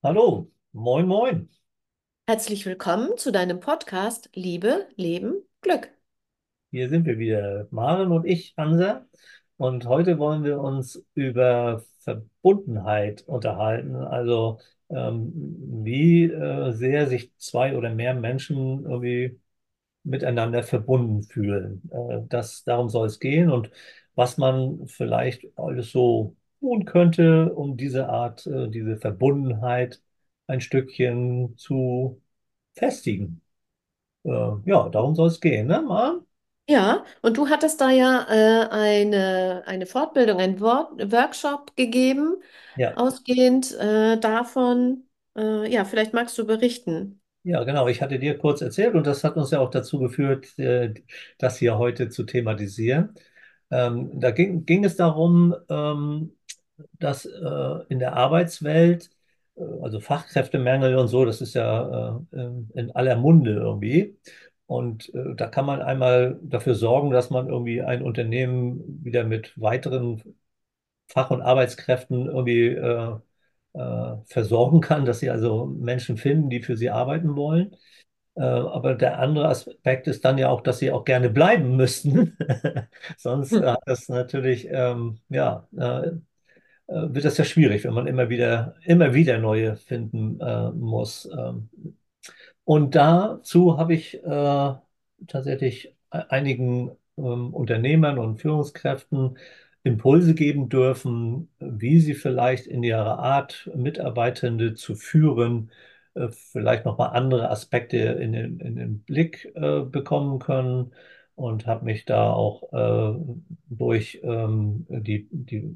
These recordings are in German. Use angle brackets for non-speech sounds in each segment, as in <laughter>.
Hallo, moin, moin. Herzlich willkommen zu deinem Podcast Liebe, Leben, Glück. Hier sind wir wieder, Maren und ich, Hansa. Und heute wollen wir uns über Verbundenheit unterhalten. Also, ähm, wie äh, sehr sich zwei oder mehr Menschen irgendwie miteinander verbunden fühlen. Äh, das, darum soll es gehen und was man vielleicht alles so tun könnte, um diese Art, äh, diese Verbundenheit ein Stückchen zu festigen. Äh, ja, darum soll es gehen, ne, Maren? Ja, und du hattest da ja äh, eine, eine Fortbildung, einen Wort, Workshop gegeben, Ja, ausgehend äh, davon. Äh, ja, vielleicht magst du berichten. ja, genau. Ich hatte dir kurz erzählt und das hat uns ja auch dazu geführt, äh, das hier heute zu thematisieren. Ähm, da ging, ging es darum, ähm, dass äh, in der Arbeitswelt, äh, also Fachkräftemangel und so, das ist ja äh, in aller Munde irgendwie. Und äh, da kann man einmal dafür sorgen, dass man irgendwie ein Unternehmen wieder mit weiteren Fach- und Arbeitskräften irgendwie äh, äh, versorgen kann, dass sie also Menschen finden, die für sie arbeiten wollen. Aber der andere Aspekt ist dann ja auch, dass sie auch gerne bleiben müssten. <laughs> Sonst Hm. hat das natürlich, ähm, ja, äh, wird das ja schwierig, wenn man immer wieder, immer wieder neue finden äh, muss. Ähm, und dazu habe ich äh, tatsächlich e- einigen ähm, Unternehmern und Führungskräften Impulse geben dürfen, wie sie vielleicht in ihrer Art, Mitarbeitende zu führen, äh, vielleicht nochmal andere Aspekte in den, in den Blick äh, bekommen können. Und habe mich da auch äh, durch ähm, die, die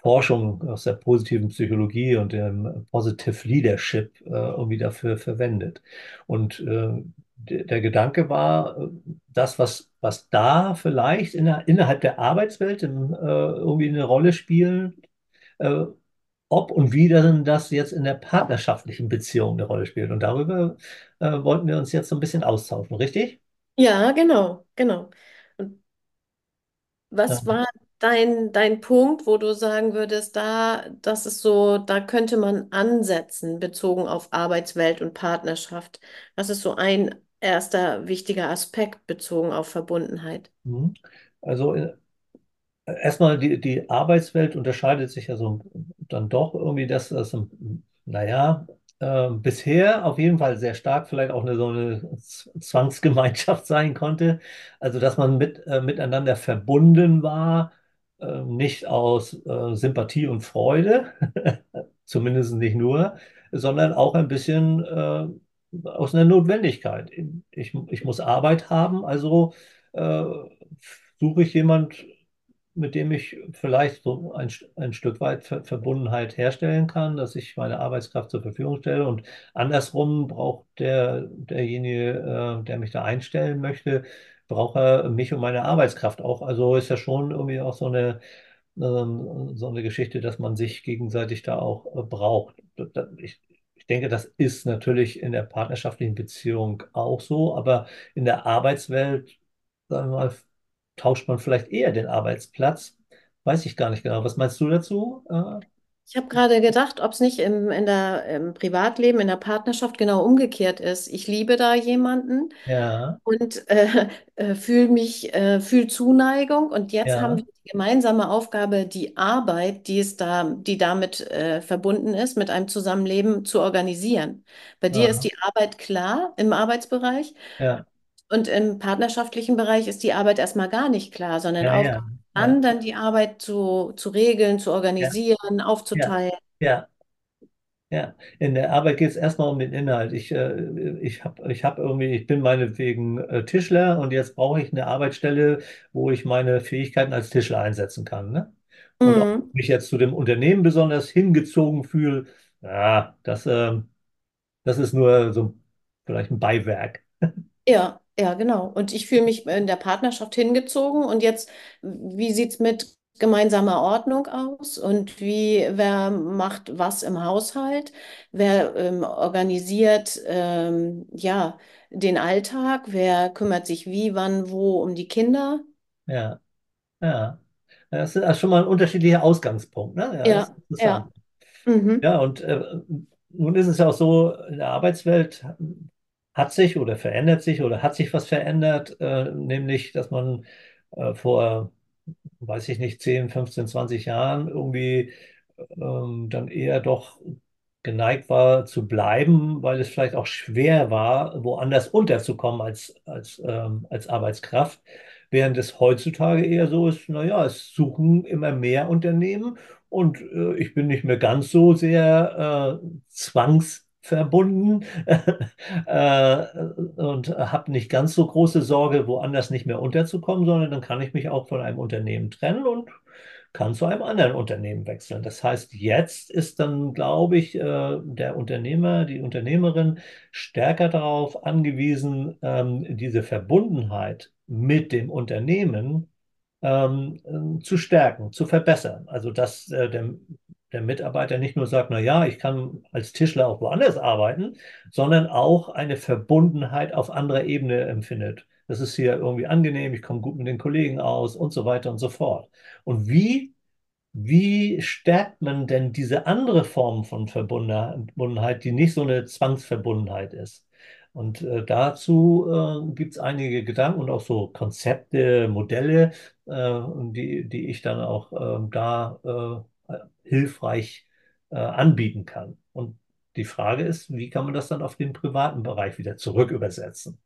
Forschung aus der positiven Psychologie und dem Positive Leadership äh, irgendwie dafür verwendet. Und äh, der, Gedanke war, äh, das, was, was da vielleicht in der, innerhalb der Arbeitswelt im, äh, irgendwie eine Rolle spielt, äh, ob und wie dann das jetzt in der partnerschaftlichen Beziehung eine Rolle spielt. Und darüber äh, wollten wir uns jetzt so ein bisschen austauschen, richtig? Ja, genau, genau. Und Ja. was war dein, dein Punkt, wo du sagen würdest, da, das ist so, da könnte man ansetzen, bezogen auf Arbeitswelt und Partnerschaft? Was ist so ein erster wichtiger Aspekt bezogen auf Verbundenheit? Mhm. Also äh, Erstmal, die, die Arbeitswelt unterscheidet sich ja so dann doch irgendwie, dass das, naja, äh, bisher auf jeden Fall sehr stark vielleicht auch eine so eine Zwangsgemeinschaft <laughs> sein konnte. Also, dass man mit, äh, miteinander verbunden war, äh, nicht aus äh, Sympathie und Freude, <laughs> zumindest nicht nur, sondern auch ein bisschen äh, aus einer Notwendigkeit. Ich, ich muss Arbeit haben, also äh, suche ich jemand, mit dem ich vielleicht so ein, ein Stück weit Ver Verbundenheit herstellen kann, dass ich meine Arbeitskraft zur Verfügung stelle. Und andersrum braucht der, derjenige, äh, der mich da einstellen möchte, braucht er mich und meine Arbeitskraft auch. Also ist ja schon irgendwie auch so eine, ähm, so eine Geschichte, dass man sich gegenseitig da auch äh, braucht. Ich, ich denke, das ist natürlich in der partnerschaftlichen Beziehung auch so, aber in der Arbeitswelt, sagen wir mal, tauscht man vielleicht eher den Arbeitsplatz. Weiß ich gar nicht genau. Was meinst du dazu? Äh, Ich habe gerade gedacht, ob es nicht im, in der, im Privatleben, in der Partnerschaft genau umgekehrt ist. Ich liebe da jemanden ja, und äh, äh, fühle mich, äh, fühle Zuneigung. Und jetzt haben ja, wir die gemeinsame Aufgabe, die Arbeit, die es da, die damit äh, verbunden ist, mit einem Zusammenleben zu organisieren. Bei dir ist die Arbeit klar im Arbeitsbereich ja, und im partnerschaftlichen Bereich ist die Arbeit erstmal gar nicht klar, sondern ja, Aufgabe ja, ja, dann, die Arbeit zu, zu regeln, zu organisieren, ja, aufzuteilen. ja. Ja, in der Arbeit geht es erstmal um den Inhalt. Ich, äh, ich habe ich hab irgendwie, ich bin meinetwegen äh, Tischler und jetzt brauche ich eine Arbeitsstelle, wo ich meine Fähigkeiten als Tischler einsetzen kann. Ne? Und ob ich Mhm. mich jetzt zu dem Unternehmen besonders hingezogen fühle, ja, das, ähm, das ist nur so vielleicht ein Beiwerk. Ja, ja, genau. Und ich fühle mich in der Partnerschaft hingezogen. Und jetzt, wie sieht es mit gemeinsamer Ordnung aus? Und wie, wer macht was im Haushalt? Wer ähm, organisiert ähm, ja, den Alltag? Wer kümmert sich wie, wann, wo um die Kinder? Ja, ja. Das ist schon mal ein unterschiedlicher Ausgangspunkt. Ne? Ja, das ist Ja, interessant. ja. Mhm. Ja, und äh, nun ist es ja auch so, in der Arbeitswelt hat sich oder verändert sich oder hat sich was verändert, äh, nämlich, dass man äh, vor, weiß ich nicht, 10, 15, 20 Jahren irgendwie ähm, dann eher doch geneigt war zu bleiben, weil es vielleicht auch schwer war, woanders unterzukommen als, als, ähm, als Arbeitskraft. Während es heutzutage eher so ist, naja, es suchen immer mehr Unternehmen und äh, ich bin nicht mehr ganz so sehr äh, zwangsverbunden <laughs> äh, und habe nicht ganz so große Sorge, woanders nicht mehr unterzukommen, sondern dann kann ich mich auch von einem Unternehmen trennen und kann zu einem anderen Unternehmen wechseln. Das heißt, jetzt ist dann, glaube ich, äh, der Unternehmer, die Unternehmerin stärker darauf angewiesen, ähm, diese Verbundenheit mit dem Unternehmen ähm, zu stärken, zu verbessern. Also dass äh, der, der Mitarbeiter nicht nur sagt, na ja, ich kann als Tischler auch woanders arbeiten, sondern auch eine Verbundenheit auf anderer Ebene empfindet. Das ist hier irgendwie angenehm, ich komme gut mit den Kollegen aus und so weiter und so fort. Und wie wie stärkt man denn diese andere Form von Verbundenheit, die nicht so eine Zwangsverbundenheit ist? Und äh, dazu äh, gibt es einige Gedanken und auch so Konzepte, Modelle, äh, die, die ich dann auch ähm, da äh, hilfreich äh, anbieten kann. Und die Frage ist, wie kann man das dann auf den privaten Bereich wieder zurück übersetzen?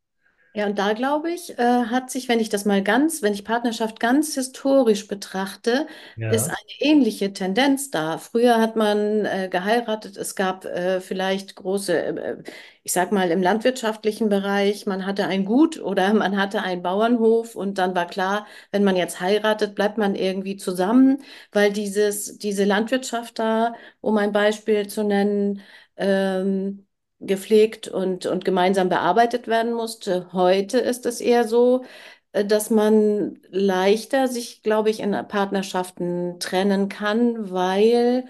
Ja, und da glaube ich, äh, hat sich, wenn ich das mal ganz, wenn ich Partnerschaft ganz historisch betrachte, ist Ja, eine ähnliche Tendenz da. Früher hat man äh, geheiratet, es gab äh, vielleicht große, äh, ich sag mal, im landwirtschaftlichen Bereich, man hatte ein Gut oder <laughs> man hatte einen Bauernhof und dann war klar, wenn man jetzt heiratet, bleibt man irgendwie zusammen, weil dieses, diese Landwirtschaft da, um ein Beispiel zu nennen, ähm, gepflegt und, und gemeinsam bearbeitet werden musste. Heute ist es eher so, äh, dass man leichter sich, glaube ich, in Partnerschaften trennen kann, weil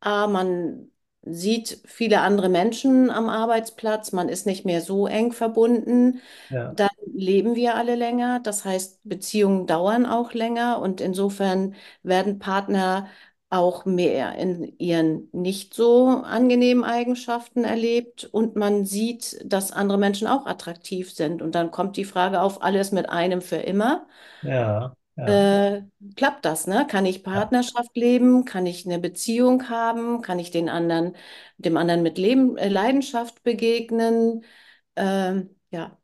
A, man sieht viele andere Menschen am Arbeitsplatz, man ist nicht mehr so eng verbunden. ja, Dann leben wir alle länger, das heißt, Beziehungen dauern auch länger und insofern werden Partner auch mehr in ihren nicht so angenehmen Eigenschaften erlebt und man sieht, dass andere Menschen auch attraktiv sind. Und dann kommt die Frage auf, alles mit einem für immer. ja, ja, Äh, klappt das, ne? Kann ich ja. Partnerschaft leben? Kann ich eine Beziehung haben? Kann ich den anderen, dem anderen mit Leben, äh, Leidenschaft begegnen? Ähm, ja.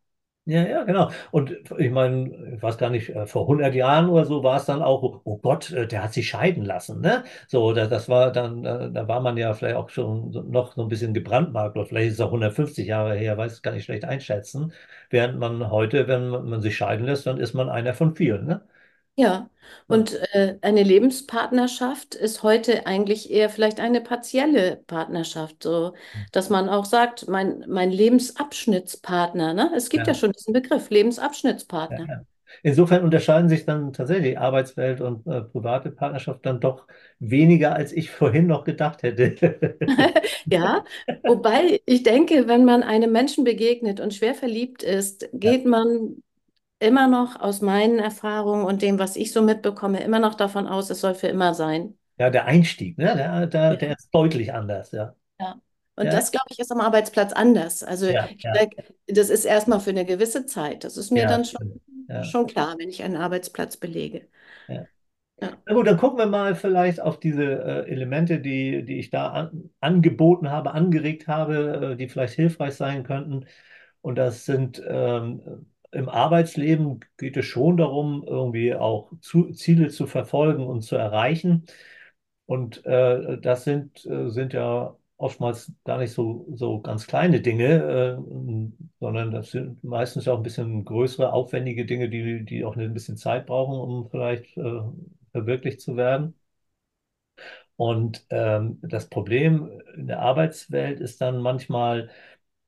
Ja, ja, genau. Und ich meine, ich weiß gar nicht, äh, vor 100 Jahren oder so war es dann auch, oh Gott, äh, der hat sich scheiden lassen, ne? So, da- das war dann, äh, da war man ja vielleicht auch schon noch so ein bisschen gebrandmarkt, oder vielleicht ist es auch 150 Jahre her, weiß ich gar nicht schlecht einschätzen. Während man heute, wenn man man sich scheiden lässt, dann ist man einer von vielen, ne? Ja, und äh, eine Lebenspartnerschaft ist heute eigentlich eher vielleicht eine partielle Partnerschaft, so dass man auch sagt, mein, mein Lebensabschnittspartner, ne? Es gibt ja ja, schon diesen Begriff. Lebensabschnittspartner. ja. Insofern unterscheiden sich dann tatsächlich Arbeitswelt und äh, private Partnerschaft dann doch weniger, als ich vorhin noch gedacht hätte. <laughs> Ja, wobei ich denke, wenn man einem Menschen begegnet und schwer verliebt ist, Ja. geht man immer noch aus meinen Erfahrungen und dem, was ich so mitbekomme, immer noch davon aus, es soll für immer sein. Ja, der Einstieg, ne? Der, der, der ist deutlich anders, ja. Ja. Und Ja, das, glaube ich, ist am Arbeitsplatz anders. Also ja, das ist erstmal für eine gewisse Zeit. Das ist mir dann schon, schon klar, wenn ich einen Arbeitsplatz belege. Na gut, dann gucken wir mal vielleicht auf diese äh, Elemente, die, die ich da an, angeboten habe, angeregt habe, äh, die vielleicht hilfreich sein könnten. Und das sind ähm, im Arbeitsleben geht es schon darum, irgendwie auch zu, Ziele zu verfolgen und zu erreichen. Und äh, das sind, äh, sind ja oftmals gar nicht so, so ganz kleine Dinge, äh, sondern das sind meistens auch ein bisschen größere, aufwendige Dinge, die, die auch ein bisschen Zeit brauchen, um vielleicht äh, verwirklicht zu werden. Und ähm, das Problem in der Arbeitswelt ist dann manchmal,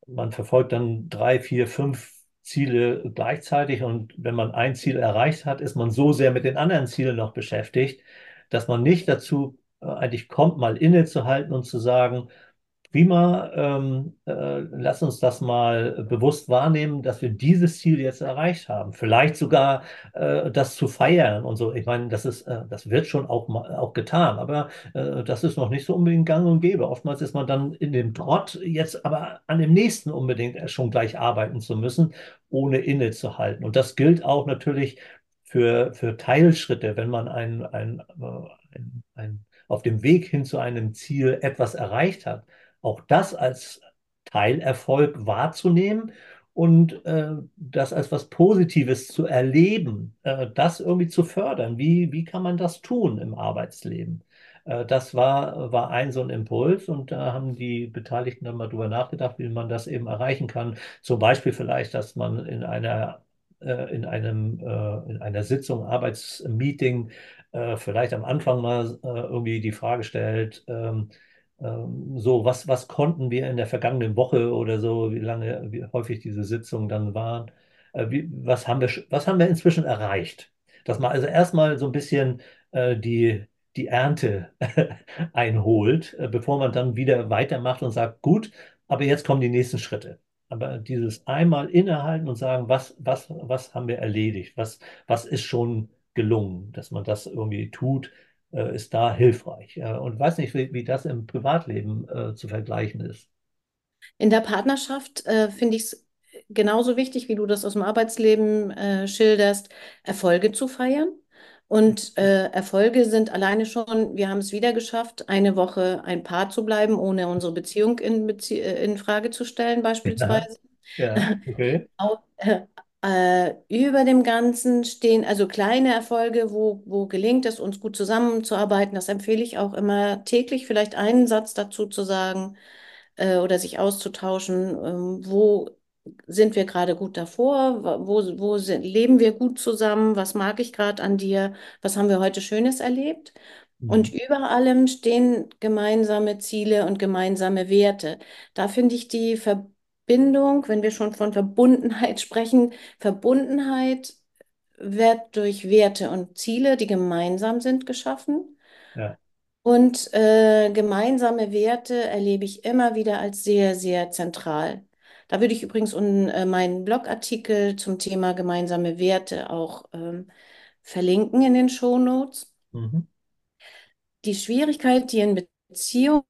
man verfolgt dann drei, vier, fünf Ziele gleichzeitig und wenn man ein Ziel erreicht hat, ist man so sehr mit den anderen Zielen noch beschäftigt, dass man nicht dazu äh, eigentlich kommt, mal innezuhalten und zu sagen, prima, ähm, äh, lass uns das mal bewusst wahrnehmen, dass wir dieses Ziel jetzt erreicht haben. Vielleicht sogar äh, das zu feiern und so. Ich meine, das ist, äh, das wird schon auch, auch getan, aber äh, das ist noch nicht so unbedingt gang und gäbe. Oftmals ist man dann in dem Trott, jetzt aber an dem nächsten unbedingt schon gleich arbeiten zu müssen, ohne innezuhalten. Und das gilt auch natürlich für, für Teilschritte, wenn man ein, ein, äh, ein, ein auf dem Weg hin zu einem Ziel etwas erreicht hat, auch das als Teilerfolg wahrzunehmen und äh, das als was Positives zu erleben, äh, das irgendwie zu fördern. Wie, wie kann man das tun im Arbeitsleben? Äh, das war, war ein so ein Impuls und da haben die Beteiligten dann mal drüber nachgedacht, wie man das eben erreichen kann. Zum Beispiel vielleicht, dass man in einer äh, in einem, äh, in einer Sitzung, Arbeitsmeeting äh, vielleicht am Anfang mal irgendwie die Frage stellt, ähm, so, was, was konnten wir in der vergangenen Woche oder so, wie lange, wie häufig diese Sitzungen dann waren, äh, wie, was haben wir, was haben wir inzwischen erreicht? Dass man also erstmal so ein bisschen äh, die, die Ernte <laughs> einholt, äh, bevor man dann wieder weitermacht und sagt, gut, aber jetzt kommen die nächsten Schritte. Aber dieses einmal innehalten und sagen, was, was, was haben wir erledigt, was, was ist schon gelungen, dass man das irgendwie tut, äh, ist da hilfreich. Äh, und weiß nicht, wie, wie das im Privatleben äh, zu vergleichen ist. In der Partnerschaft äh, finde ich es genauso wichtig, wie du das aus dem Arbeitsleben äh, schilderst, Erfolge zu feiern. Und äh, Erfolge sind alleine schon, wir haben es wieder geschafft, eine Woche ein Paar zu bleiben, ohne unsere Beziehung in, Bezie in Frage zu stellen, Ja, beispielsweise. ja, okay. <laughs> Äh, äh, über dem Ganzen stehen also kleine Erfolge, wo, wo gelingt es, uns gut zusammenzuarbeiten. Das empfehle ich auch immer täglich, vielleicht einen Satz dazu zu sagen äh, oder sich auszutauschen. Ähm, wo sind wir gerade gut davor? Wo, wo sind, leben wir gut zusammen? Was mag ich gerade an dir? Was haben wir heute Schönes erlebt? Und Mhm. über allem stehen gemeinsame Ziele und gemeinsame Werte. Da finde ich die Verbindung, wenn wir schon von Verbundenheit <laughs> sprechen, Verbundenheit wird durch Werte und Ziele, die gemeinsam sind, geschaffen. Ja. Und äh, gemeinsame Werte erlebe ich immer wieder als sehr, sehr zentral. Da würde ich übrigens un, äh, meinen Blogartikel zum Thema gemeinsame Werte auch ähm, verlinken in den Shownotes. Mhm. Die Schwierigkeit, die in Beziehungen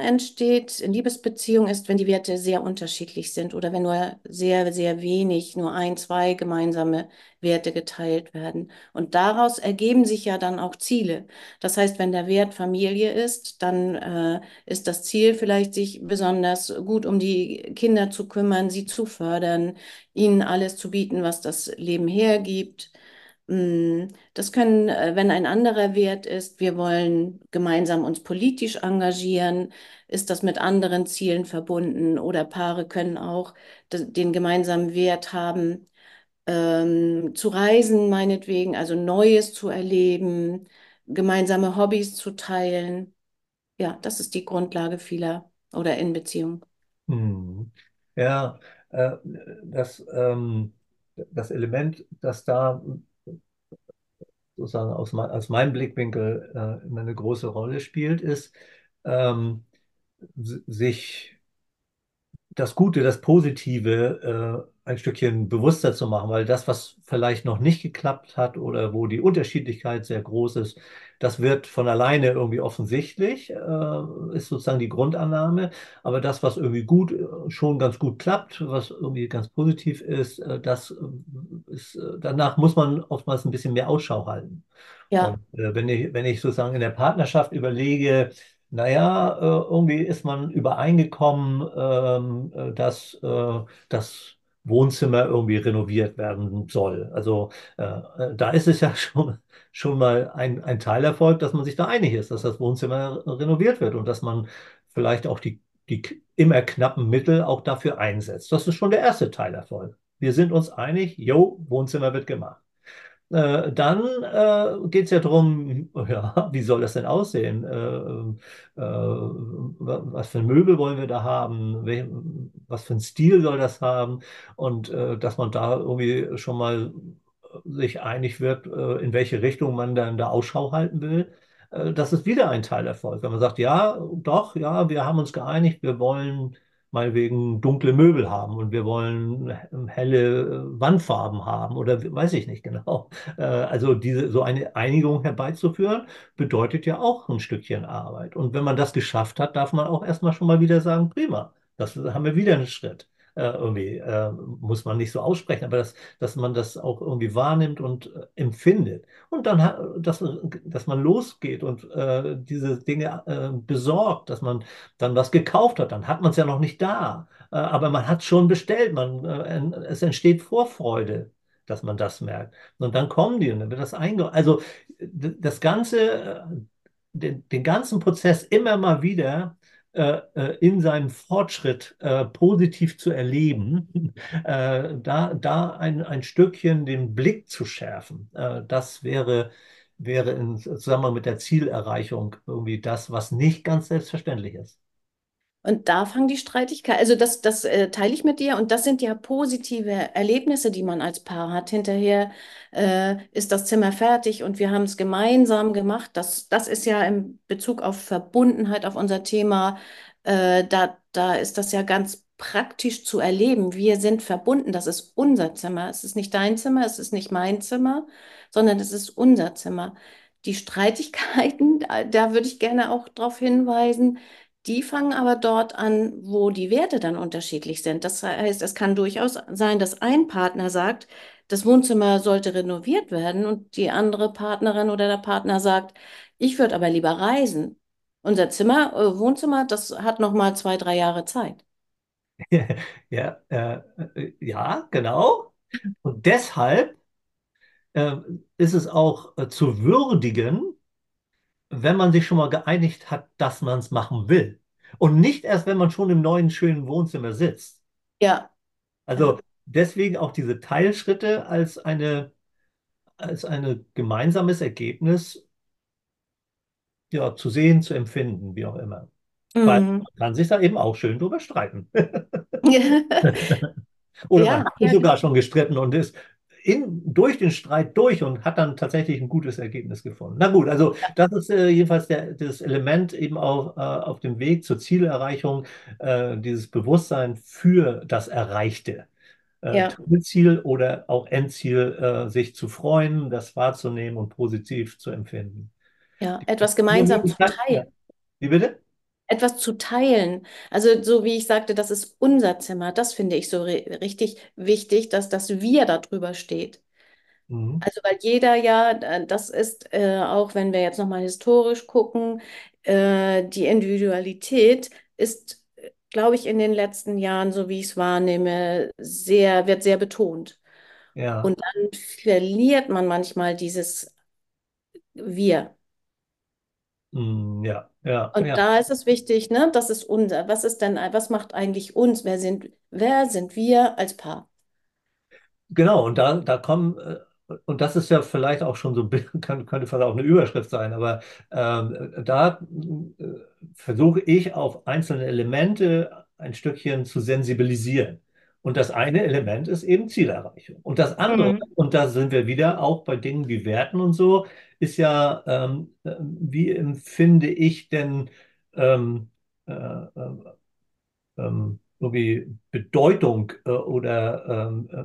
entsteht, in Liebesbeziehungen, ist, wenn die Werte sehr unterschiedlich sind oder wenn nur sehr, sehr wenig, nur ein, zwei gemeinsame Werte geteilt werden. Und daraus ergeben sich ja dann auch Ziele. Das heißt, wenn der Wert Familie ist, dann äh, ist das Ziel vielleicht, sich besonders gut um die Kinder zu kümmern, sie zu fördern, ihnen alles zu bieten, was das Leben hergibt. Mm, Das können, äh, wenn ein anderer Wert ist, wir wollen gemeinsam uns politisch engagieren, ist das mit anderen Zielen verbunden oder Paare können auch den gemeinsamen Wert haben, ähm, zu reisen, meinetwegen, also Neues zu erleben, gemeinsame Hobbys zu teilen. Ja, das ist die Grundlage vieler oder in Beziehungen. Mhm. Ja, äh, das, ähm, das Element, das da sozusagen aus, mein, aus meinem Blickwinkel äh, eine große Rolle spielt, ist, ähm, sich das Gute, das Positive äh, ein Stückchen bewusster zu machen, weil das, was vielleicht noch nicht geklappt hat oder wo die Unterschiedlichkeit sehr groß ist, das wird von alleine irgendwie offensichtlich, äh, ist sozusagen die Grundannahme. Aber das, was irgendwie gut, äh, schon ganz gut klappt, was irgendwie ganz positiv ist, äh, das äh, ist, äh, danach muss man oftmals ein bisschen mehr Ausschau halten. Und Ja, äh, wenn ich, wenn ich sozusagen in der Partnerschaft überlege, naja, irgendwie ist man übereingekommen, ähm, äh, dass äh, das Wohnzimmer irgendwie renoviert werden soll. Also äh, äh, da ist es ja <laughs> schon, schon mal ein, ein Teilerfolg, dass man sich da einig ist, dass das Wohnzimmer renoviert wird und dass man vielleicht auch die, die immer knappen Mittel auch dafür einsetzt. Das ist schon der erste Teilerfolg. Wir sind uns einig, jo, Wohnzimmer wird gemacht. Äh, dann äh, geht es ja darum, <laughs> ja, wie soll das denn aussehen? Äh, äh, was für ein Möbel wollen wir da haben? Wel was für ein Stil soll das haben? Und äh, dass man da irgendwie schon mal sich einig wird, äh, in welche Richtung man dann da Ausschau halten will. äh, das ist wieder ein Teilerfolg. Wenn man sagt, ja, doch, ja, wir haben uns geeinigt, wir wollen meinetwegen dunkle Möbel haben und wir wollen helle äh, Wandfarben haben oder weiß ich nicht genau. <laughs> Äh, Also diese, so eine Einigung herbeizuführen, bedeutet ja auch ein Stückchen Arbeit. Und wenn man das geschafft hat, darf man auch erstmal schon mal wieder sagen, prima, das haben wir wieder einen Schritt. Äh, irgendwie äh, muss man nicht so aussprechen, aber das, dass man das auch irgendwie wahrnimmt und äh, empfindet. Und dann, dass, dass man losgeht und äh, diese Dinge äh, besorgt, dass man dann was gekauft hat, dann hat man es ja noch nicht da, äh, aber man hat es schon bestellt, man, es entsteht Vorfreude dass man das merkt. Und dann kommen die und dann wird das einge... Also das Ganze, den, den ganzen Prozess immer mal wieder in seinem Fortschritt äh, positiv zu erleben, <laughs> äh, da, da ein, ein Stückchen den Blick zu schärfen, äh, das wäre, wäre in Zusammenhang mit der Zielerreichung irgendwie das, was nicht ganz selbstverständlich ist. Und da fangen die Streitigkeiten, also das, das äh, teile ich mit dir und das sind ja positive Erlebnisse, die man als Paar hat. Hinterher äh, ist das Zimmer fertig und wir haben es gemeinsam gemacht. Das, das ist ja in Bezug auf Verbundenheit, auf unser Thema, äh, da, da ist das ja ganz praktisch zu erleben. Wir sind verbunden, das ist unser Zimmer. Es ist nicht dein Zimmer, es ist nicht mein Zimmer, sondern es ist unser Zimmer. Die Streitigkeiten, <laughs> da, da würde ich gerne auch darauf hinweisen, die fangen aber dort an, wo die Werte dann unterschiedlich sind. Das heißt, es kann durchaus sein, dass ein Partner sagt, das Wohnzimmer sollte renoviert werden und die andere Partnerin oder der Partner sagt, ich würde aber lieber reisen. Unser Zimmer, äh, Wohnzimmer, das hat noch mal zwei, drei Jahre Zeit. <laughs> Ja, äh, äh, ja, genau. Und deshalb äh, ist es auch äh, zu würdigen, wenn man sich schon mal geeinigt hat, dass man es machen will. Und nicht erst, wenn man schon im neuen, schönen Wohnzimmer sitzt. Ja, Also deswegen auch diese Teilschritte als eine, als ein gemeinsames Ergebnis ja, zu sehen, zu empfinden, wie auch immer. Weil mhm. man kann sich da eben auch schön drüber streiten. <laughs> <laughs> Oder man Ja, hat sich ja, sogar schon gestritten und ist in, durch den Streit durch und hat dann tatsächlich ein gutes Ergebnis gefunden. Na gut, also das ist äh, jedenfalls der, das Element eben auch äh, auf dem Weg zur Zielerreichung, äh, dieses Bewusstsein für das Erreichte. Äh, ja, Ziel oder auch Endziel, äh, sich zu freuen, das wahrzunehmen und positiv zu empfinden. ja, etwas gemeinsam zu teilen. Wie bitte? Etwas zu teilen. Also so wie ich sagte, das ist unser Zimmer. Das finde ich so ri- richtig wichtig, dass das Wir darüber steht. Mhm. Also weil jeder ja, äh, das ist äh, auch, wenn wir jetzt nochmal historisch gucken, äh, die Individualität ist, glaube ich, in den letzten Jahren, so wie ich es wahrnehme, sehr, wird sehr betont. Ja. Und dann verliert man manchmal dieses Wir. Mm, ja, ja, Und ja. da ist es wichtig, ne, das ist unser. Was ist denn, was macht eigentlich uns? Wer sind, wer sind wir als Paar? Genau, und da, da kommen, äh, und das ist ja vielleicht auch schon so, <laughs> kann, könnte vielleicht auch eine Überschrift sein, aber ähm, da äh, versuche ich auf einzelne Elemente ein Stückchen zu sensibilisieren. Und das eine Element ist eben Zielerreichung. Und das andere, Mhm. und da sind wir wieder auch bei Dingen wie Werten und so, ist ja, ähm, äh, wie empfinde ich denn ähm, äh, äh, ähm, irgendwie Bedeutung äh, oder ähm, äh,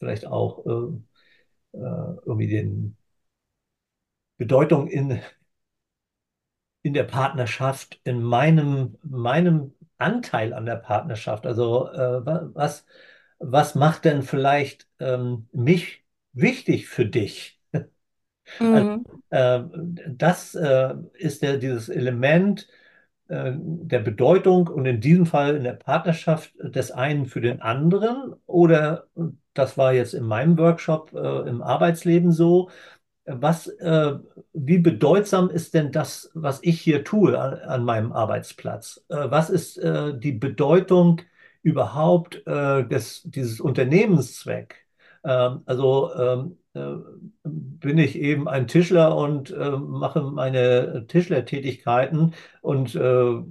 vielleicht auch äh, irgendwie den Bedeutung in, in der Partnerschaft, in meinem, meinem Anteil an der Partnerschaft. Also äh, wa- was, was macht denn vielleicht ähm, mich wichtig für dich? Also, Mhm. äh, das äh, ist ja dieses Element äh, der Bedeutung und in diesem Fall in der Partnerschaft des einen für den anderen. Oder das war jetzt in meinem Workshop äh, im Arbeitsleben so. Was, äh, wie bedeutsam ist denn das, was ich hier tue an, an meinem Arbeitsplatz? Äh, was ist die Bedeutung überhaupt des, dieses Unternehmenszweck? Ähm, also ähm, äh, bin ich eben ein Tischler und äh, mache meine Tischlertätigkeiten und äh,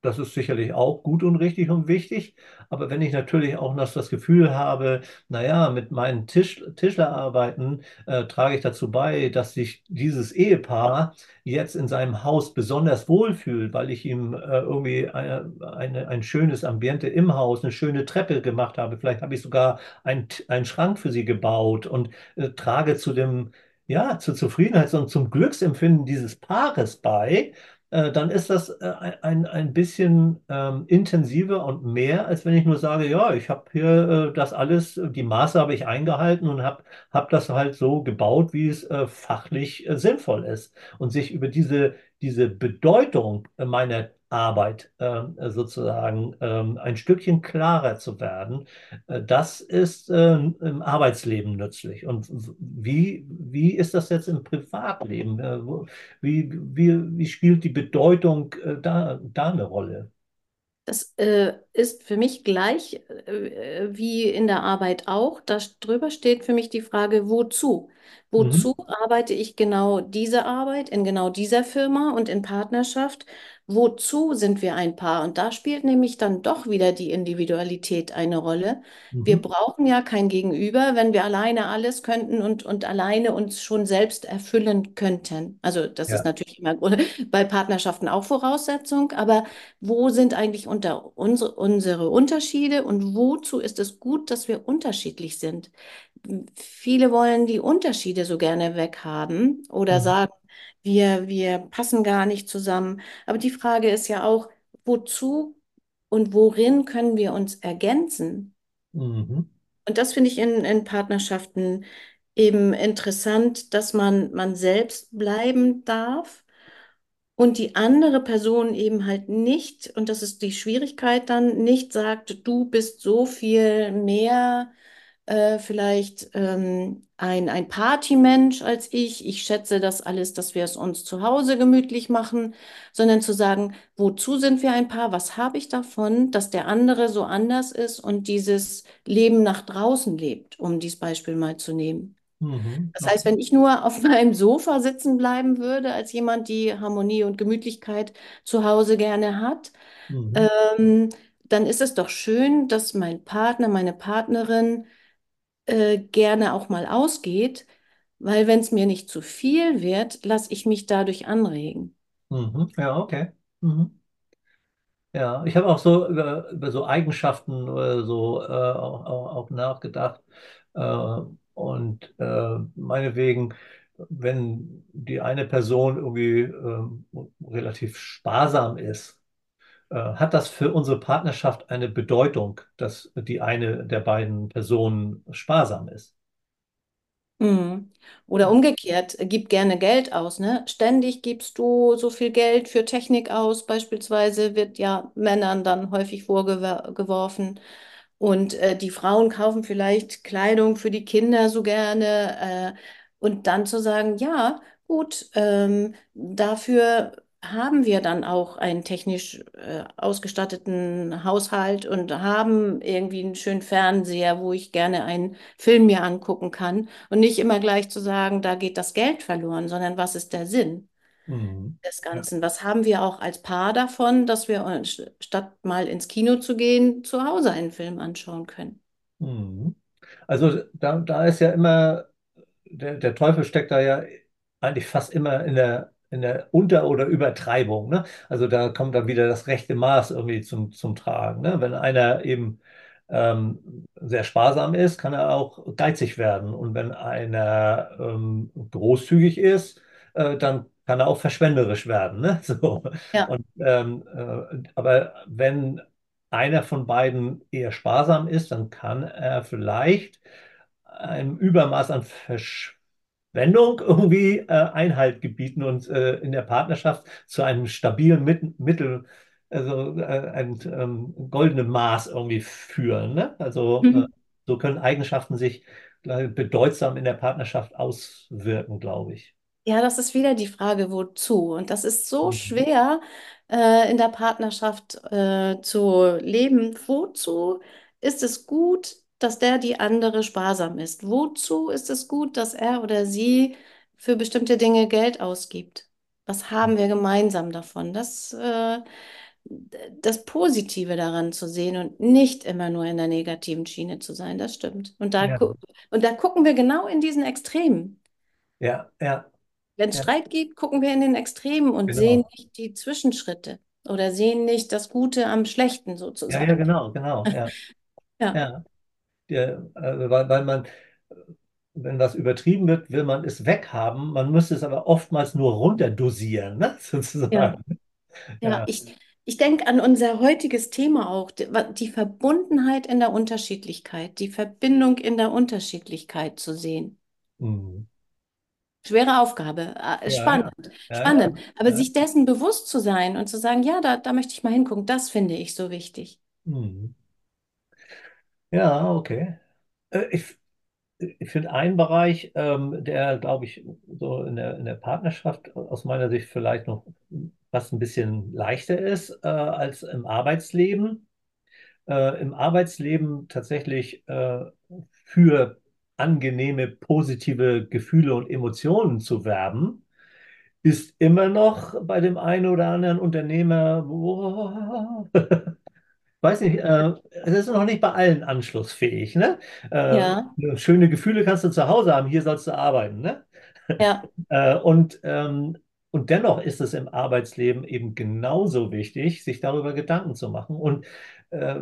Das ist sicherlich auch gut und richtig und wichtig. Aber wenn ich natürlich auch noch das Gefühl habe, naja, mit meinen Tisch, Tischlerarbeiten äh, trage ich dazu bei, dass sich dieses Ehepaar jetzt in seinem Haus besonders wohlfühlt, weil ich ihm äh, irgendwie eine, eine, ein schönes Ambiente im Haus, eine schöne Treppe gemacht habe. Vielleicht habe ich sogar einen, einen Schrank für sie gebaut und äh, trage zu dem, ja, zur Zufriedenheit und zum Glücksempfinden dieses Paares bei äh, dann ist das äh, ein, ein bisschen ähm, intensiver und mehr, als wenn ich nur sage, ja, ich habe hier äh, das alles, die Maße habe ich eingehalten und habe hab das halt so gebaut, wie es äh, fachlich äh, sinnvoll ist. Und sich über diese, diese Bedeutung meiner Arbeit ähm, sozusagen ähm, ein Stückchen klarer zu werden, äh, das ist ähm, im Arbeitsleben nützlich. Und wie, wie ist das jetzt im Privatleben? Äh, wie, wie, wie spielt die Bedeutung äh, da, da eine Rolle? Das ist für mich gleich wie in der Arbeit auch. Da drüber steht für mich die Frage, wozu? Mhm. Wozu arbeite ich genau diese Arbeit in genau dieser Firma und in Partnerschaft? Wozu sind wir ein Paar? Und da spielt nämlich dann doch wieder die Individualität eine Rolle. Wir Mhm. brauchen ja kein Gegenüber, wenn wir alleine alles könnten und, und alleine uns schon selbst erfüllen könnten. Also das ist Ja. natürlich immer <laughs> bei Partnerschaften auch Voraussetzung, aber wo sind eigentlich unter unsere, unsere Unterschiede und wozu ist es gut, dass wir unterschiedlich sind? Viele wollen die Unterschiede so gerne weghaben oder Mhm. sagen, wir, wir passen gar nicht zusammen. Aber die Frage ist ja auch, wozu und worin können wir uns ergänzen? Mhm. Und das finde ich in, in Partnerschaften eben interessant, dass man, man selbst bleiben darf und die andere Person eben halt nicht, und das ist die Schwierigkeit dann, nicht sagt, du bist so viel mehr äh, vielleicht ähm, ein, ein Partymensch als ich. Ich schätze das alles, dass wir es uns zu Hause gemütlich machen, sondern zu sagen, wozu sind wir ein Paar? Was habe ich davon, dass der andere so anders ist und dieses Leben nach draußen lebt, um dieses Beispiel mal zu nehmen. Mhm. Das heißt, wenn ich nur auf <laughs> meinem Sofa sitzen bleiben würde, als jemand, die Harmonie und Gemütlichkeit zu Hause gerne hat, Mhm. ähm, dann ist es doch schön, dass mein Partner, meine Partnerin äh, gerne auch mal ausgeht, weil wenn es mir nicht zu viel wird, lasse ich mich dadurch anregen. Mhm. Ja, okay. Mhm. Ja, ich habe auch so über, über so Eigenschaften oder so äh, auch, auch, auch nachgedacht. Äh, und äh, meinetwegen, wenn die eine Person irgendwie ähm, relativ sparsam ist, hat das für unsere Partnerschaft eine Bedeutung, dass die eine der beiden Personen sparsam ist. Mhm. Oder umgekehrt, äh, gib gerne Geld aus, ne? Ständig gibst du so viel Geld für Technik aus, beispielsweise wird ja Männern dann häufig vorgeworfen. Und äh, die Frauen kaufen vielleicht Kleidung für die Kinder so gerne. Äh, und dann zu sagen, ja, gut, ähm, dafür haben wir dann auch einen technisch äh, ausgestatteten Haushalt und haben irgendwie einen schönen Fernseher, wo ich gerne einen Film mir angucken kann. Und nicht immer gleich zu sagen, da geht das Geld verloren, sondern was ist der Sinn Mhm. des Ja. Ganzen? Was haben wir auch als Paar davon, dass wir uns, statt mal ins Kino zu gehen, zu Hause einen Film anschauen können? Mhm. Also da, da ist ja immer der, der Teufel steckt da ja eigentlich fast immer in der, in der Unter- oder Übertreibung. Ne? Also da kommt dann wieder das rechte Maß irgendwie zum, zum Tragen. Ne? Wenn einer eben ähm, sehr sparsam ist, kann er auch geizig werden. Und wenn einer ähm, großzügig ist, äh, dann kann er auch verschwenderisch werden. Ne? <laughs> So. Ja. Und, ähm, äh, aber wenn einer von beiden eher sparsam ist, dann kann er vielleicht einem Übermaß an Verschwendung irgendwie äh, Einhalt gebieten und äh, in der Partnerschaft zu einem stabilen Mit Mittel, also äh, ein ähm, goldenen Maß irgendwie führen. Ne? Also äh, Mhm. so können Eigenschaften sich äh, bedeutsam in der Partnerschaft auswirken, glaube ich. Ja, das ist wieder die Frage, wozu? Und das ist so Mhm. schwer äh, in der Partnerschaft äh, zu leben. Wozu ist es gut, dass der die andere sparsam ist? Wozu ist es gut, dass er oder sie für bestimmte Dinge Geld ausgibt? Was haben wir gemeinsam davon? Das äh, das Positive daran zu sehen und nicht immer nur in der negativen Schiene zu sein. Das stimmt. Und da, Ja, und da gucken wir genau in diesen Extremen. ja, ja, Wenn es ja, Streit gibt, gucken wir in den Extremen und sehen genau. nicht die Zwischenschritte oder sehen nicht das Gute am Schlechten Ja, ja, sozusagen. genau, genau, ja, <laughs> Ja, ja. Der, äh, weil, weil man, wenn was übertrieben wird, will man es weghaben. Man müsste es aber oftmals nur runterdosieren, ne? <laughs> ja, Sozusagen. ja. Ja. Ich, ich denke an unser heutiges Thema auch, die, Verbundenheit in der Unterschiedlichkeit, die Verbindung in der Unterschiedlichkeit zu sehen. Mhm. Schwere Aufgabe, äh, Ja, spannend, ja, ja, ja, spannend. Aber ja. sich dessen bewusst zu sein und zu sagen, ja, da, da möchte ich mal hingucken, das finde ich so wichtig. Mhm. Ja, okay. Äh, Ich, ich finde einen Bereich, ähm, der, glaube ich, so in der, in der Partnerschaft aus meiner Sicht vielleicht noch fast ein bisschen leichter ist, äh, als im Arbeitsleben. Äh, im Arbeitsleben tatsächlich äh, für angenehme, positive Gefühle und Emotionen zu werben, ist immer noch bei dem einen oder anderen Unternehmer, boah, <laughs> weiß nicht, äh, es ist noch nicht bei allen anschlussfähig, ne? Äh, Ja, schöne Gefühle kannst du zu Hause haben, hier sollst du arbeiten, ne? ja. <laughs> Äh, und, ähm, und dennoch ist es im Arbeitsleben eben genauso wichtig, sich darüber Gedanken zu machen. Und äh,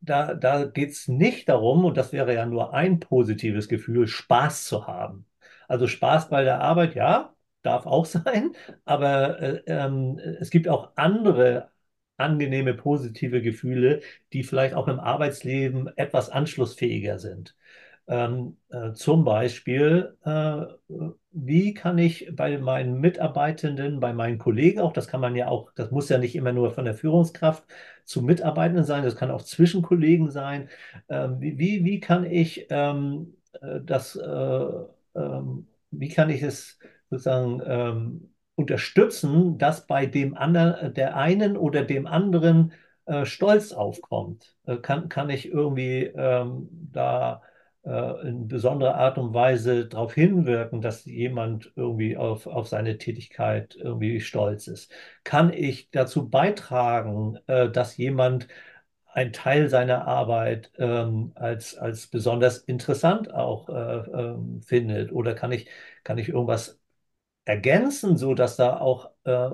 da, da geht es nicht darum, und das wäre ja nur ein positives Gefühl, Spaß zu haben. Also Spaß bei der Arbeit, ja, darf auch <laughs> sein, aber äh, ähm, es gibt auch andere angenehme, positive Gefühle, die vielleicht auch im Arbeitsleben etwas anschlussfähiger sind. Ähm, äh, zum Beispiel, äh, wie kann ich bei meinen Mitarbeitenden, bei meinen Kollegen auch, das kann man ja auch, das muss ja nicht immer nur von der Führungskraft zu Mitarbeitenden sein, das kann auch zwischen Kollegen sein. Ähm, wie, wie, kann ich ähm, äh, das, äh, ähm, wie kann ich es sozusagen ähm, unterstützen, dass bei dem anderen, der einen oder dem anderen äh, Stolz aufkommt? Äh, kann, kann ich irgendwie ähm, da äh, in besonderer Art und Weise darauf hinwirken, dass jemand irgendwie auf, auf seine Tätigkeit irgendwie stolz ist? Kann ich dazu beitragen, äh, dass jemand einen Teil seiner Arbeit ähm, als, als besonders interessant auch äh, ähm, findet? Oder kann ich, kann ich irgendwas ergänzen, so dass da auch äh,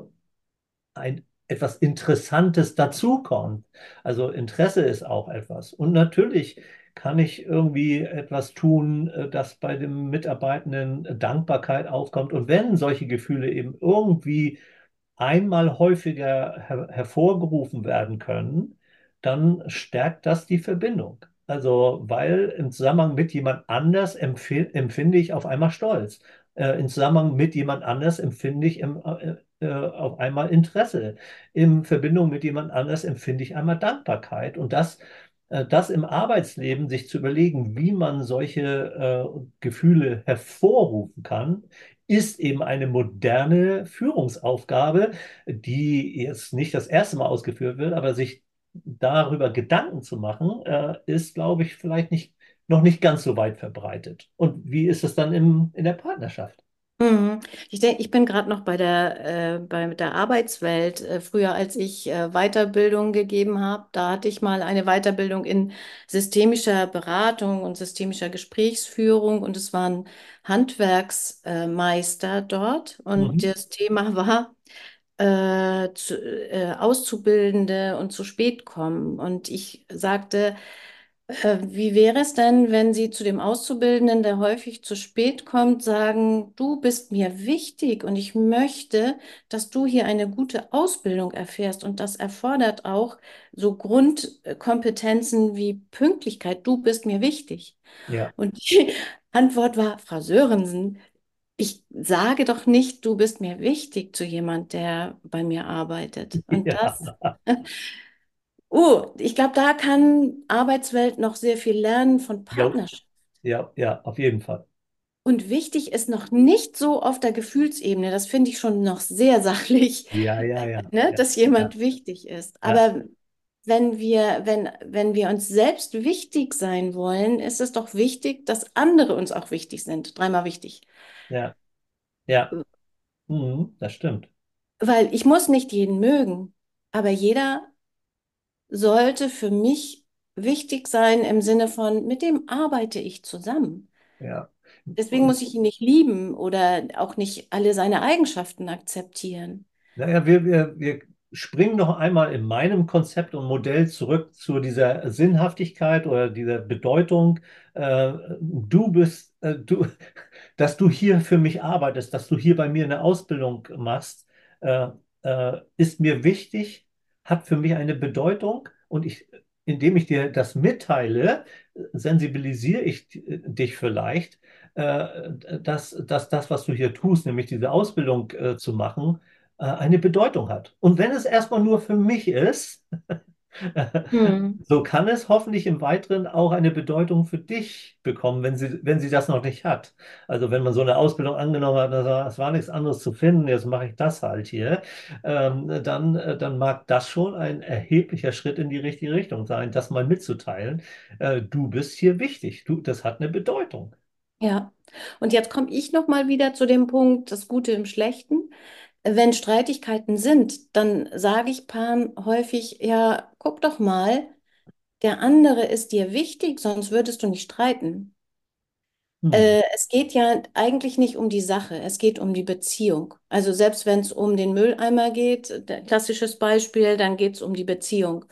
ein etwas Interessantes dazukommt. Also Interesse ist auch etwas. Und natürlich kann ich irgendwie etwas tun, äh, dass bei dem Mitarbeitenden Dankbarkeit aufkommt. Und wenn solche Gefühle eben irgendwie einmal häufiger her hervorgerufen werden können, dann stärkt das die Verbindung. Also, weil im Zusammenhang mit jemand anders empfi- empfinde ich auf einmal Stolz. Äh, im Zusammenhang mit jemand anders empfinde ich im, äh, äh, auf einmal Interesse. In Verbindung mit jemand anders empfinde ich einmal Dankbarkeit. Und das, äh, das im Arbeitsleben, sich zu überlegen, wie man solche äh, Gefühle hervorrufen kann, ist eben eine moderne Führungsaufgabe, die jetzt nicht das erste Mal ausgeführt wird, aber sich darüber Gedanken zu machen, äh, ist, glaube ich, vielleicht nicht, noch nicht ganz so weit verbreitet. Und wie ist es dann im, in der Partnerschaft? Mhm. Ich denke, ich bin gerade noch bei der, äh, bei der Arbeitswelt. Äh, früher, als ich äh, Weiterbildung gegeben habe, da hatte ich mal eine Weiterbildung in systemischer Beratung und systemischer Gesprächsführung und es waren Handwerksmeister dort und Mhm. das Thema war äh, zu, äh, Auszubildende und zu spät kommen. Und ich sagte, äh, wie wäre es denn, wenn Sie zu dem Auszubildenden, der häufig zu spät kommt, sagen, du bist mir wichtig und ich möchte, dass du hier eine gute Ausbildung erfährst und das erfordert auch so Grundkompetenzen wie Pünktlichkeit. Du bist mir wichtig. Ja. Und die <laughs> Antwort war, Frau Sörensen, ich sage doch nicht, du bist mir wichtig zu jemand, der bei mir arbeitet. Und <laughs> das Ja. Oh, ich glaube, da kann Arbeitswelt noch sehr viel lernen von Ja. Partnerschaft. Ja, ja, auf jeden Fall. Und wichtig ist noch nicht so auf der Gefühlsebene, das finde ich schon noch sehr <laughs> sachlich, Ja, ja, ja, <laughs> ne, ja, dass ja, jemand wichtig ist. ja, Aber wenn wir, wenn, wenn wir uns selbst wichtig sein wollen, ist es doch wichtig, dass andere uns auch wichtig sind. Dreimal wichtig. ja, ja. Mhm, das stimmt. Weil ich muss nicht jeden mögen. aber jeder sollte für mich wichtig sein im Sinne von, mit dem arbeite ich zusammen. Ja. Deswegen muss ich ihn nicht lieben oder auch nicht alle seine Eigenschaften akzeptieren. Naja, wir, wir, wir springen noch einmal in meinem Konzept und Modell zurück zu dieser Sinnhaftigkeit oder dieser Bedeutung. Äh, du bist, äh, du, <laughs> dass du hier für mich arbeitest, dass du hier bei mir eine Ausbildung machst, äh, äh, ist mir wichtig, hat für mich eine Bedeutung und ich, indem ich dir das mitteile, sensibilisiere ich dich vielleicht, äh, dass, dass das, was du hier tust, nämlich diese Ausbildung äh, zu machen, äh, eine Bedeutung hat. Und wenn es erstmal nur für mich ist, <laughs> Hm. so kann es hoffentlich im Weiteren auch eine Bedeutung für dich bekommen, wenn sie, wenn sie das noch nicht hat. Also wenn man so eine Ausbildung angenommen hat, es war nichts anderes zu finden, jetzt mache ich das halt hier, ähm, dann, äh, dann mag das schon ein erheblicher Schritt in die richtige Richtung sein, das mal mitzuteilen. Äh, du bist hier wichtig, du, das hat eine Bedeutung. Ja. Und jetzt komme ich noch mal wieder zu dem Punkt, das Gute im Schlechten. Wenn Streitigkeiten sind, dann sage ich Paaren häufig, ja, guck doch mal, der andere ist dir wichtig, sonst würdest du nicht streiten. Hm. Äh, es geht ja eigentlich nicht um die Sache, es geht um die Beziehung. Also selbst wenn es um den Mülleimer geht, klassisches Beispiel, dann geht es um die Beziehung.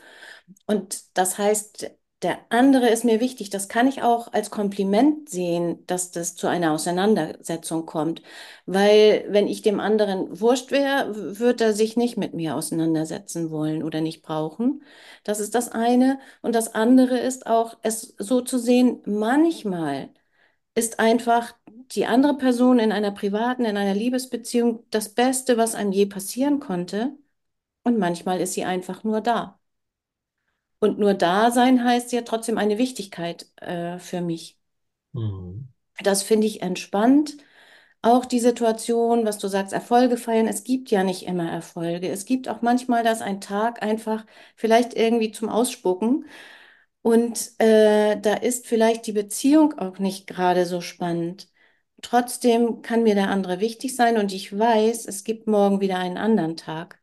Und das heißt, der andere ist mir wichtig. Das kann ich auch als Kompliment sehen, dass das zu einer Auseinandersetzung kommt. Weil wenn ich dem anderen wurscht wäre, würde er sich nicht mit mir auseinandersetzen wollen oder nicht brauchen. Das ist das eine. Und das andere ist auch, es so zu sehen, manchmal ist einfach die andere Person in einer privaten, in einer Liebesbeziehung das Beste, was einem je passieren konnte. Und manchmal ist sie einfach nur da. Und nur da sein heißt ja trotzdem eine Wichtigkeit äh, für mich. Hm. Das finde ich entspannt. Auch die Situation, was du sagst, Erfolge feiern. Es gibt ja nicht immer Erfolge. Es gibt auch manchmal, dass ein Tag einfach vielleicht irgendwie zum Ausspucken und äh, da ist vielleicht die Beziehung auch nicht gerade so spannend. Trotzdem kann mir der andere wichtig sein und ich weiß, es gibt morgen wieder einen anderen Tag.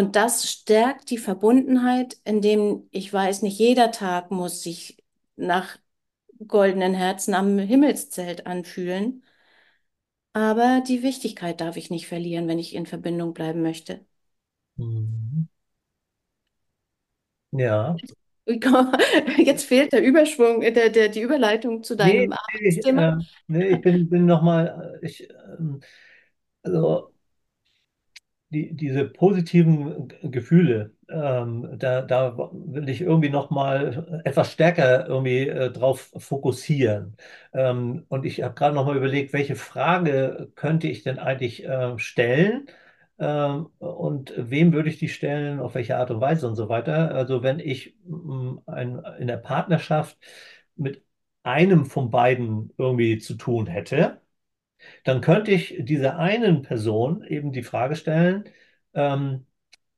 Und das stärkt die Verbundenheit, indem ich weiß, nicht jeder Tag muss sich nach goldenen Herzen am Himmelszelt anfühlen. Aber die Wichtigkeit darf ich nicht verlieren, wenn ich in Verbindung bleiben möchte. Hm. Ja. <laughs> Jetzt fehlt der Überschwung, äh, der, der, die Überleitung zu Nee, deinem nee, Arbeitsthema. äh, nee, ich bin, bin nochmal, ich, ähm, also die, diese positiven Gefühle, ähm, da, da will ich irgendwie noch mal etwas stärker irgendwie äh, drauf fokussieren. Ähm, und ich habe gerade noch mal überlegt, welche Frage könnte ich denn eigentlich äh, stellen? Ähm, und wem würde ich die stellen, auf welche Art und Weise und so weiter. Also wenn ich mm, ein, in der Partnerschaft mit einem von beiden irgendwie zu tun hätte, dann könnte ich dieser einen Person eben die Frage stellen, ähm,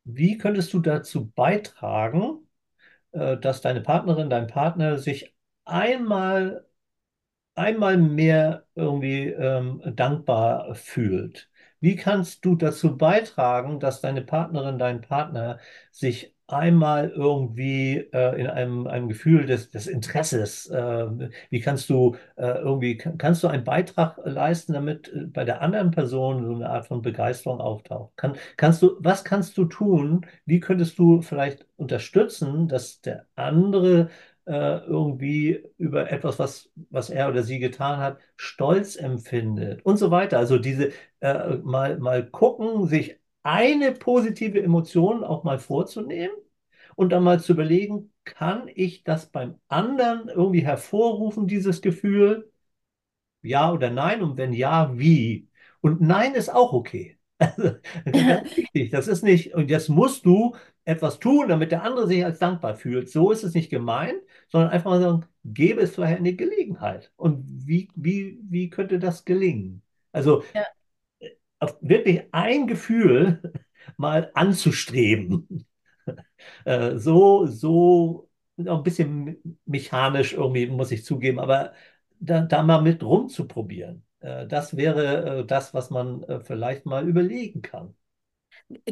wie könntest du dazu beitragen, äh, dass deine Partnerin, dein Partner sich einmal einmal mehr irgendwie ähm, dankbar fühlt. Wie kannst du dazu beitragen, dass deine Partnerin, dein Partner sich einmal irgendwie äh, in einem, einem Gefühl des, des Interesses, äh, wie kannst du äh, irgendwie, kannst du einen Beitrag leisten, damit äh, bei der anderen Person so eine Art von Begeisterung auftaucht? Kann, kannst du, was kannst du tun? Wie könntest du vielleicht unterstützen, dass der andere äh, irgendwie über etwas, was, was er oder sie getan hat, Stolz empfindet und so weiter. Also diese äh, mal, mal gucken, sich eine positive Emotion auch mal vorzunehmen und dann mal zu überlegen, kann ich das beim anderen irgendwie hervorrufen, dieses Gefühl? Ja oder nein? Und wenn ja, wie? Und nein ist auch okay. <laughs> Also, ganz <laughs> wichtig. Das ist nicht, und jetzt musst du etwas tun, damit der andere sich als dankbar fühlt. So ist es nicht gemeint, sondern einfach mal sagen, gäbe es vielleicht eine Gelegenheit. Und wie, wie, wie könnte das gelingen? Also Ja. auf wirklich ein Gefühl <laughs> mal anzustreben. <laughs> Äh, so, so, noch ein bisschen mechanisch irgendwie, muss ich zugeben, aber da, da mal mit rumzuprobieren. Äh, das wäre äh, das, was man vielleicht mal überlegen kann.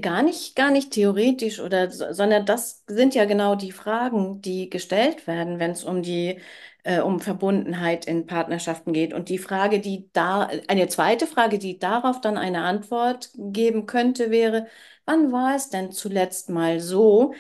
Gar nicht, gar nicht theoretisch oder, so- sondern das sind ja genau die Fragen, die gestellt werden, wenn es um die, äh, um Verbundenheit in Partnerschaften geht. Und die Frage, die da, eine zweite Frage, die darauf dann eine Antwort geben könnte, wäre, wann war es denn zuletzt mal so,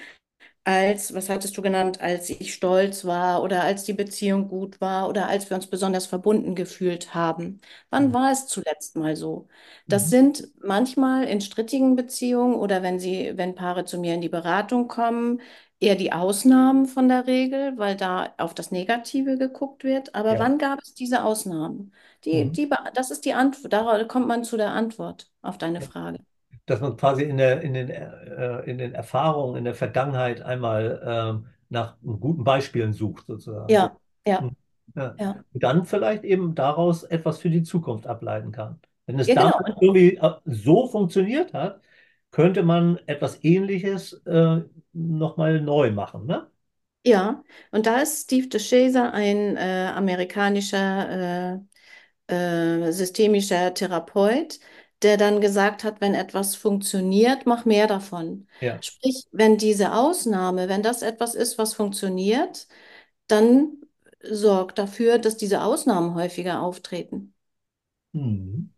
als, was hattest du genannt, als ich stolz war oder als die Beziehung gut war oder als wir uns besonders verbunden gefühlt haben. Wann Mhm. war es zuletzt mal so? Das Mhm. sind manchmal in strittigen Beziehungen oder wenn sie, wenn Paare zu mir in die Beratung kommen, eher die Ausnahmen von der Regel, weil da auf das Negative geguckt wird. Aber Ja. wann gab es diese Ausnahmen? Die, Mhm. die, das ist die Antwort. Darauf kommt man zu der Antwort auf deine. Frage. Dass man quasi in der, in den, äh, in den Erfahrungen in der Vergangenheit einmal ähm, nach guten Beispielen sucht, sozusagen. Ja, ja, Mhm. Ja. ja. Und dann vielleicht eben daraus etwas für die Zukunft ableiten kann. Wenn es Ja, genau. damals irgendwie äh, so funktioniert hat, könnte man etwas Ähnliches äh, nochmal neu machen, ne? Ja, und da ist Steve DeShazer ein äh, amerikanischer äh, äh, systemischer Therapeut, der dann gesagt hat, wenn etwas funktioniert, mach mehr davon. Ja. Sprich, wenn diese Ausnahme, wenn das etwas ist, was funktioniert, dann sorgt dafür, dass diese Ausnahmen häufiger auftreten. Mhm.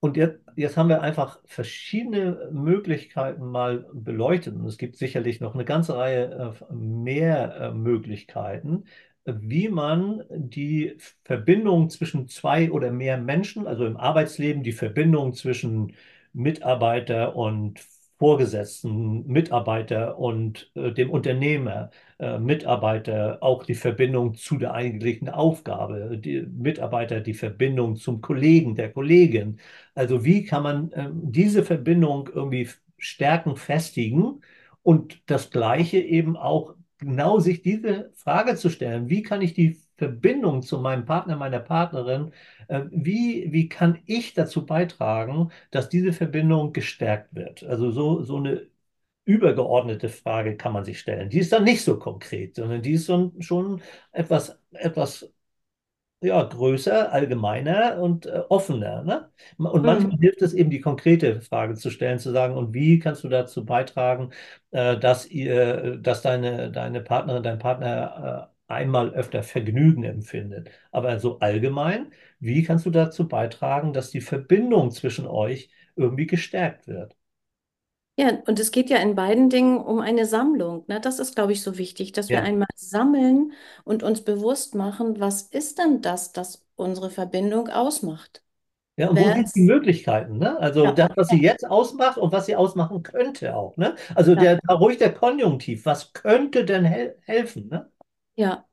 Und jetzt, jetzt haben wir einfach verschiedene Möglichkeiten mal beleuchtet. Und es gibt sicherlich noch eine ganze Reihe äh, mehr äh, Möglichkeiten, wie man die Verbindung zwischen zwei oder mehr Menschen, also im Arbeitsleben die Verbindung zwischen Mitarbeiter und Vorgesetzten, Mitarbeiter und äh, dem Unternehmer, äh, Mitarbeiter auch die Verbindung zu der eigentlichen Aufgabe, die Mitarbeiter die Verbindung zum Kollegen, der Kollegin. Also wie kann man ähm, diese Verbindung irgendwie stärken, festigen und das Gleiche eben auch genau sich diese Frage zu stellen, wie kann ich die Verbindung zu meinem Partner, meiner Partnerin, äh, wie, wie kann ich dazu beitragen, dass diese Verbindung gestärkt wird? Also so, so eine übergeordnete Frage kann man sich stellen. Die ist dann nicht so konkret, sondern die ist so, schon etwas, etwas ja, größer, allgemeiner und äh, offener. Ne? Und manchmal Mhm. hilft es eben, die konkrete Frage zu stellen, zu sagen, und wie kannst du dazu beitragen, äh, dass ihr, dass deine, deine Partnerin, dein Partner äh, einmal öfter Vergnügen empfindet. Aber so allgemein, wie kannst du dazu beitragen, dass die Verbindung zwischen euch irgendwie gestärkt wird? Ja, und es geht ja in beiden Dingen um eine Sammlung. Ne? Das ist, glaube ich, so wichtig, dass wir Ja. einmal sammeln und uns bewusst machen, was ist denn das, das unsere Verbindung ausmacht? Ja, und wo sind die Möglichkeiten, ne? Also ja, das, was sie jetzt ausmacht und was sie ausmachen könnte auch, ne? Also ja, der, da ruhig der Konjunktiv, was könnte denn hel helfen, ne? Ja.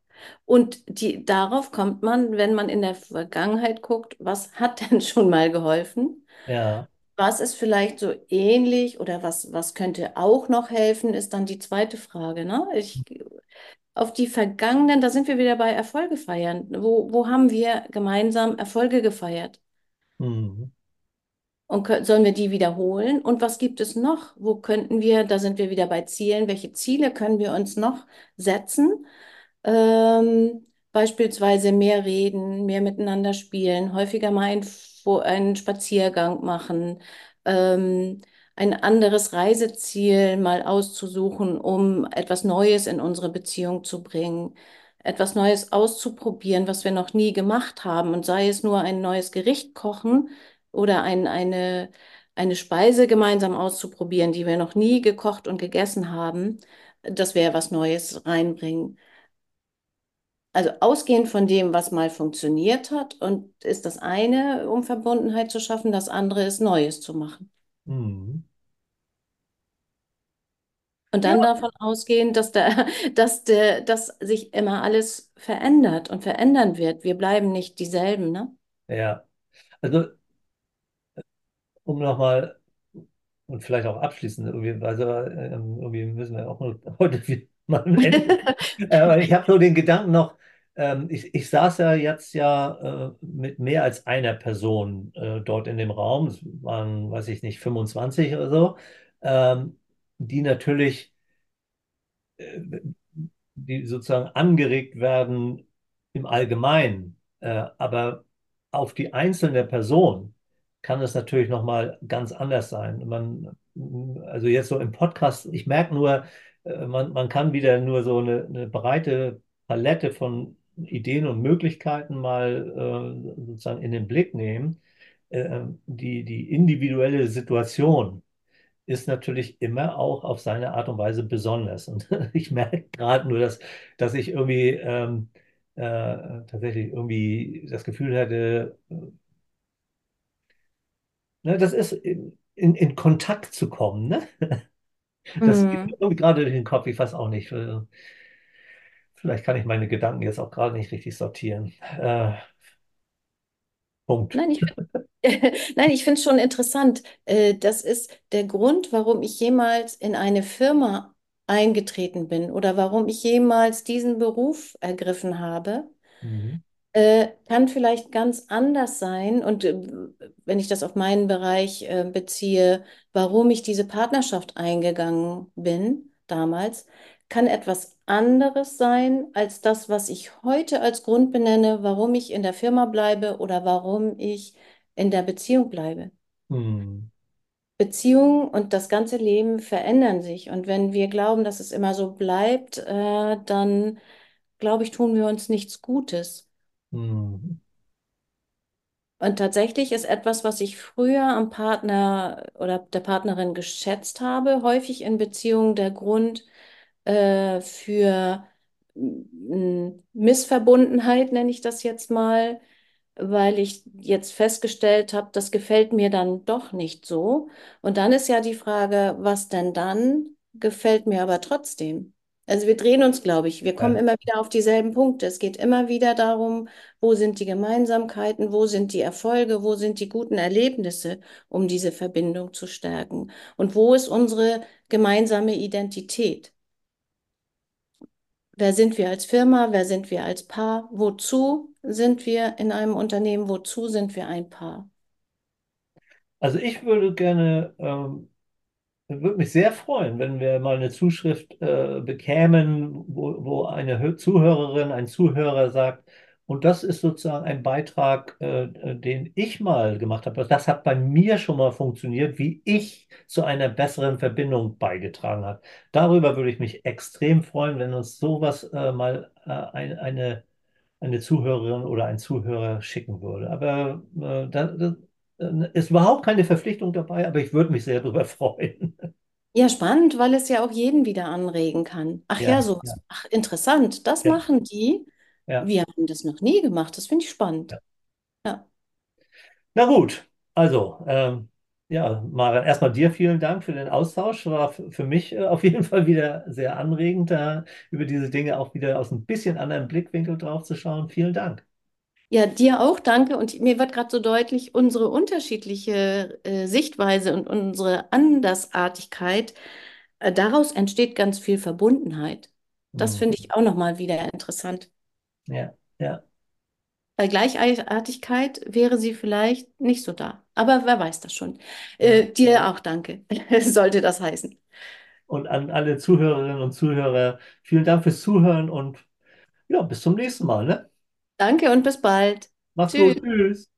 Und die, darauf kommt man, wenn man in der Vergangenheit guckt, was hat <laughs> denn schon mal geholfen? Ja. Was ist vielleicht so ähnlich oder was, was könnte auch noch helfen, ist dann die zweite Frage, ne? Ich, auf die vergangenen, da sind wir wieder bei Erfolge feiern. Wo, wo haben wir gemeinsam Erfolge gefeiert? Mhm. Und kö- sollen wir die wiederholen? Und was gibt es noch? Wo könnten wir, da sind wir wieder bei Zielen, welche Ziele können wir uns noch setzen? Ähm, beispielsweise mehr reden, mehr miteinander spielen, häufiger mal ein, einen Spaziergang machen, ähm, ein anderes Reiseziel mal auszusuchen, um etwas Neues in unsere Beziehung zu bringen, etwas Neues auszuprobieren, was wir noch nie gemacht haben. Und sei es nur ein neues Gericht kochen oder ein, eine, eine Speise gemeinsam auszuprobieren, die wir noch nie gekocht und gegessen haben, dass wir was Neues reinbringen. Also ausgehend von dem, was mal funktioniert hat, und ist das eine, um Verbundenheit zu schaffen, das andere ist Neues zu machen. Mhm. Und Ja, dann davon ausgehen, dass der, <laughs> dass der, dass sich immer alles verändert und verändern wird. Wir bleiben nicht dieselben, ne? ja. Also um nochmal und vielleicht auch abschließend irgendwie, also ähm, irgendwie müssen wir auch noch <laughs> heute wieder mal am Ende. <laughs> Aber ich habe so den Gedanken noch, ähm, ich, ich saß ja jetzt ja äh, mit mehr als einer Person äh, dort in dem Raum, es waren, weiß ich nicht, 25 oder so, ähm, die natürlich, äh, die sozusagen angeregt werden im Allgemeinen, äh, aber auf die einzelne Person. kann es natürlich nochmal ganz anders sein. Man, also jetzt so im Podcast, ich merke nur, äh, man, man kann wieder nur so eine, eine breite Palette von Ideen und Möglichkeiten mal äh, sozusagen in den Blick nehmen. Äh, die, die individuelle Situation ist natürlich immer auch auf seine Art und Weise besonders. Und <laughs> ich merke gerade nur, dass, dass ich irgendwie ähm, äh, tatsächlich irgendwie das Gefühl hatte, Ne, das ist in, in, in Kontakt zu kommen. Ne? <laughs> Das geht Hm. mir irgendwie gerade durch den Kopf. Ich weiß auch nicht. äh, Vielleicht kann ich meine Gedanken jetzt auch gerade nicht richtig sortieren. Äh, Punkt. Nein, ich <laughs> Nein, ich finde es schon interessant. Äh, Das ist der Grund, warum ich jemals in eine Firma eingetreten bin oder warum ich jemals diesen Beruf ergriffen habe. Mhm. Äh, kann vielleicht ganz anders sein. Und äh, wenn ich das auf meinen Bereich beziehe, warum ich diese Partnerschaft eingegangen bin damals, kann etwas anderes sein als das, was ich heute als Grund benenne, warum ich in der Firma bleibe oder warum ich in der Beziehung bleibe. Hm. Beziehungen und das ganze Leben verändern sich. Und wenn wir glauben, dass es immer so bleibt, äh, dann glaube ich, tun wir uns nichts Gutes. Hm. Und tatsächlich ist etwas, was ich früher am Partner oder der Partnerin geschätzt habe, häufig in Beziehungen der Grund äh, für mm, Missverbundenheit, nenne ich das jetzt mal, weil ich jetzt festgestellt habe, das gefällt mir dann doch nicht so. Und dann ist ja die Frage, was denn dann gefällt mir aber trotzdem? Also wir drehen uns, glaube ich, wir kommen Ja. immer wieder auf dieselben Punkte. Es geht immer wieder darum, wo sind die Gemeinsamkeiten, wo sind die Erfolge, wo sind die guten Erlebnisse, um diese Verbindung zu stärken? Und wo ist unsere gemeinsame Identität? Wer sind wir als Firma? Wer sind wir als Paar? Wozu sind wir in einem Unternehmen? Wozu sind wir ein Paar? Also ich würde gerne ähm, Würde mich sehr freuen, wenn wir mal eine Zuschrift äh, bekämen, wo, wo eine Hö- Zuhörerin, ein Zuhörer sagt, und das ist sozusagen ein Beitrag, äh, äh, den ich mal gemacht habe. Das hat bei mir schon mal funktioniert, wie ich zu einer besseren Verbindung beigetragen habe. Darüber würde ich mich extrem freuen, wenn uns sowas äh, mal äh, ein, eine, eine Zuhörerin oder ein Zuhörer schicken würde. Aber äh, da, da ist überhaupt keine Verpflichtung dabei, aber ich würde mich sehr darüber <laughs> freuen. Ja, spannend, weil es ja auch jeden wieder anregen kann. Ach ja, Ja, so. ja, Ach, interessant. Das ja, machen die. Ja, Wir haben das noch nie gemacht. Das finde ich ja. spannend. Ja. Na gut, also, ähm, ja, Maren, erstmal dir vielen Dank für den Austausch. War für mich äh, auf jeden Fall wieder sehr anregend, da über diese Dinge auch wieder aus ein bisschen anderen Blickwinkel drauf zu schauen. Vielen Dank. Ja, dir auch, danke. Und mir wird gerade so deutlich, unsere unterschiedliche äh, Sichtweise und unsere Andersartigkeit, äh, daraus entsteht ganz viel Verbundenheit. Das Hm. finde ich auch nochmal wieder interessant. Ja, ja, Bei Gleichartigkeit wäre sie vielleicht nicht so da. Aber wer weiß das schon. Äh, dir auch danke, <laughs> sollte das heißen. Und an alle Zuhörerinnen und Zuhörer, vielen Dank fürs Zuhören und ja, bis zum nächsten Mal, ne? Danke und bis bald. Mach's gut, Tschüss. tschüss.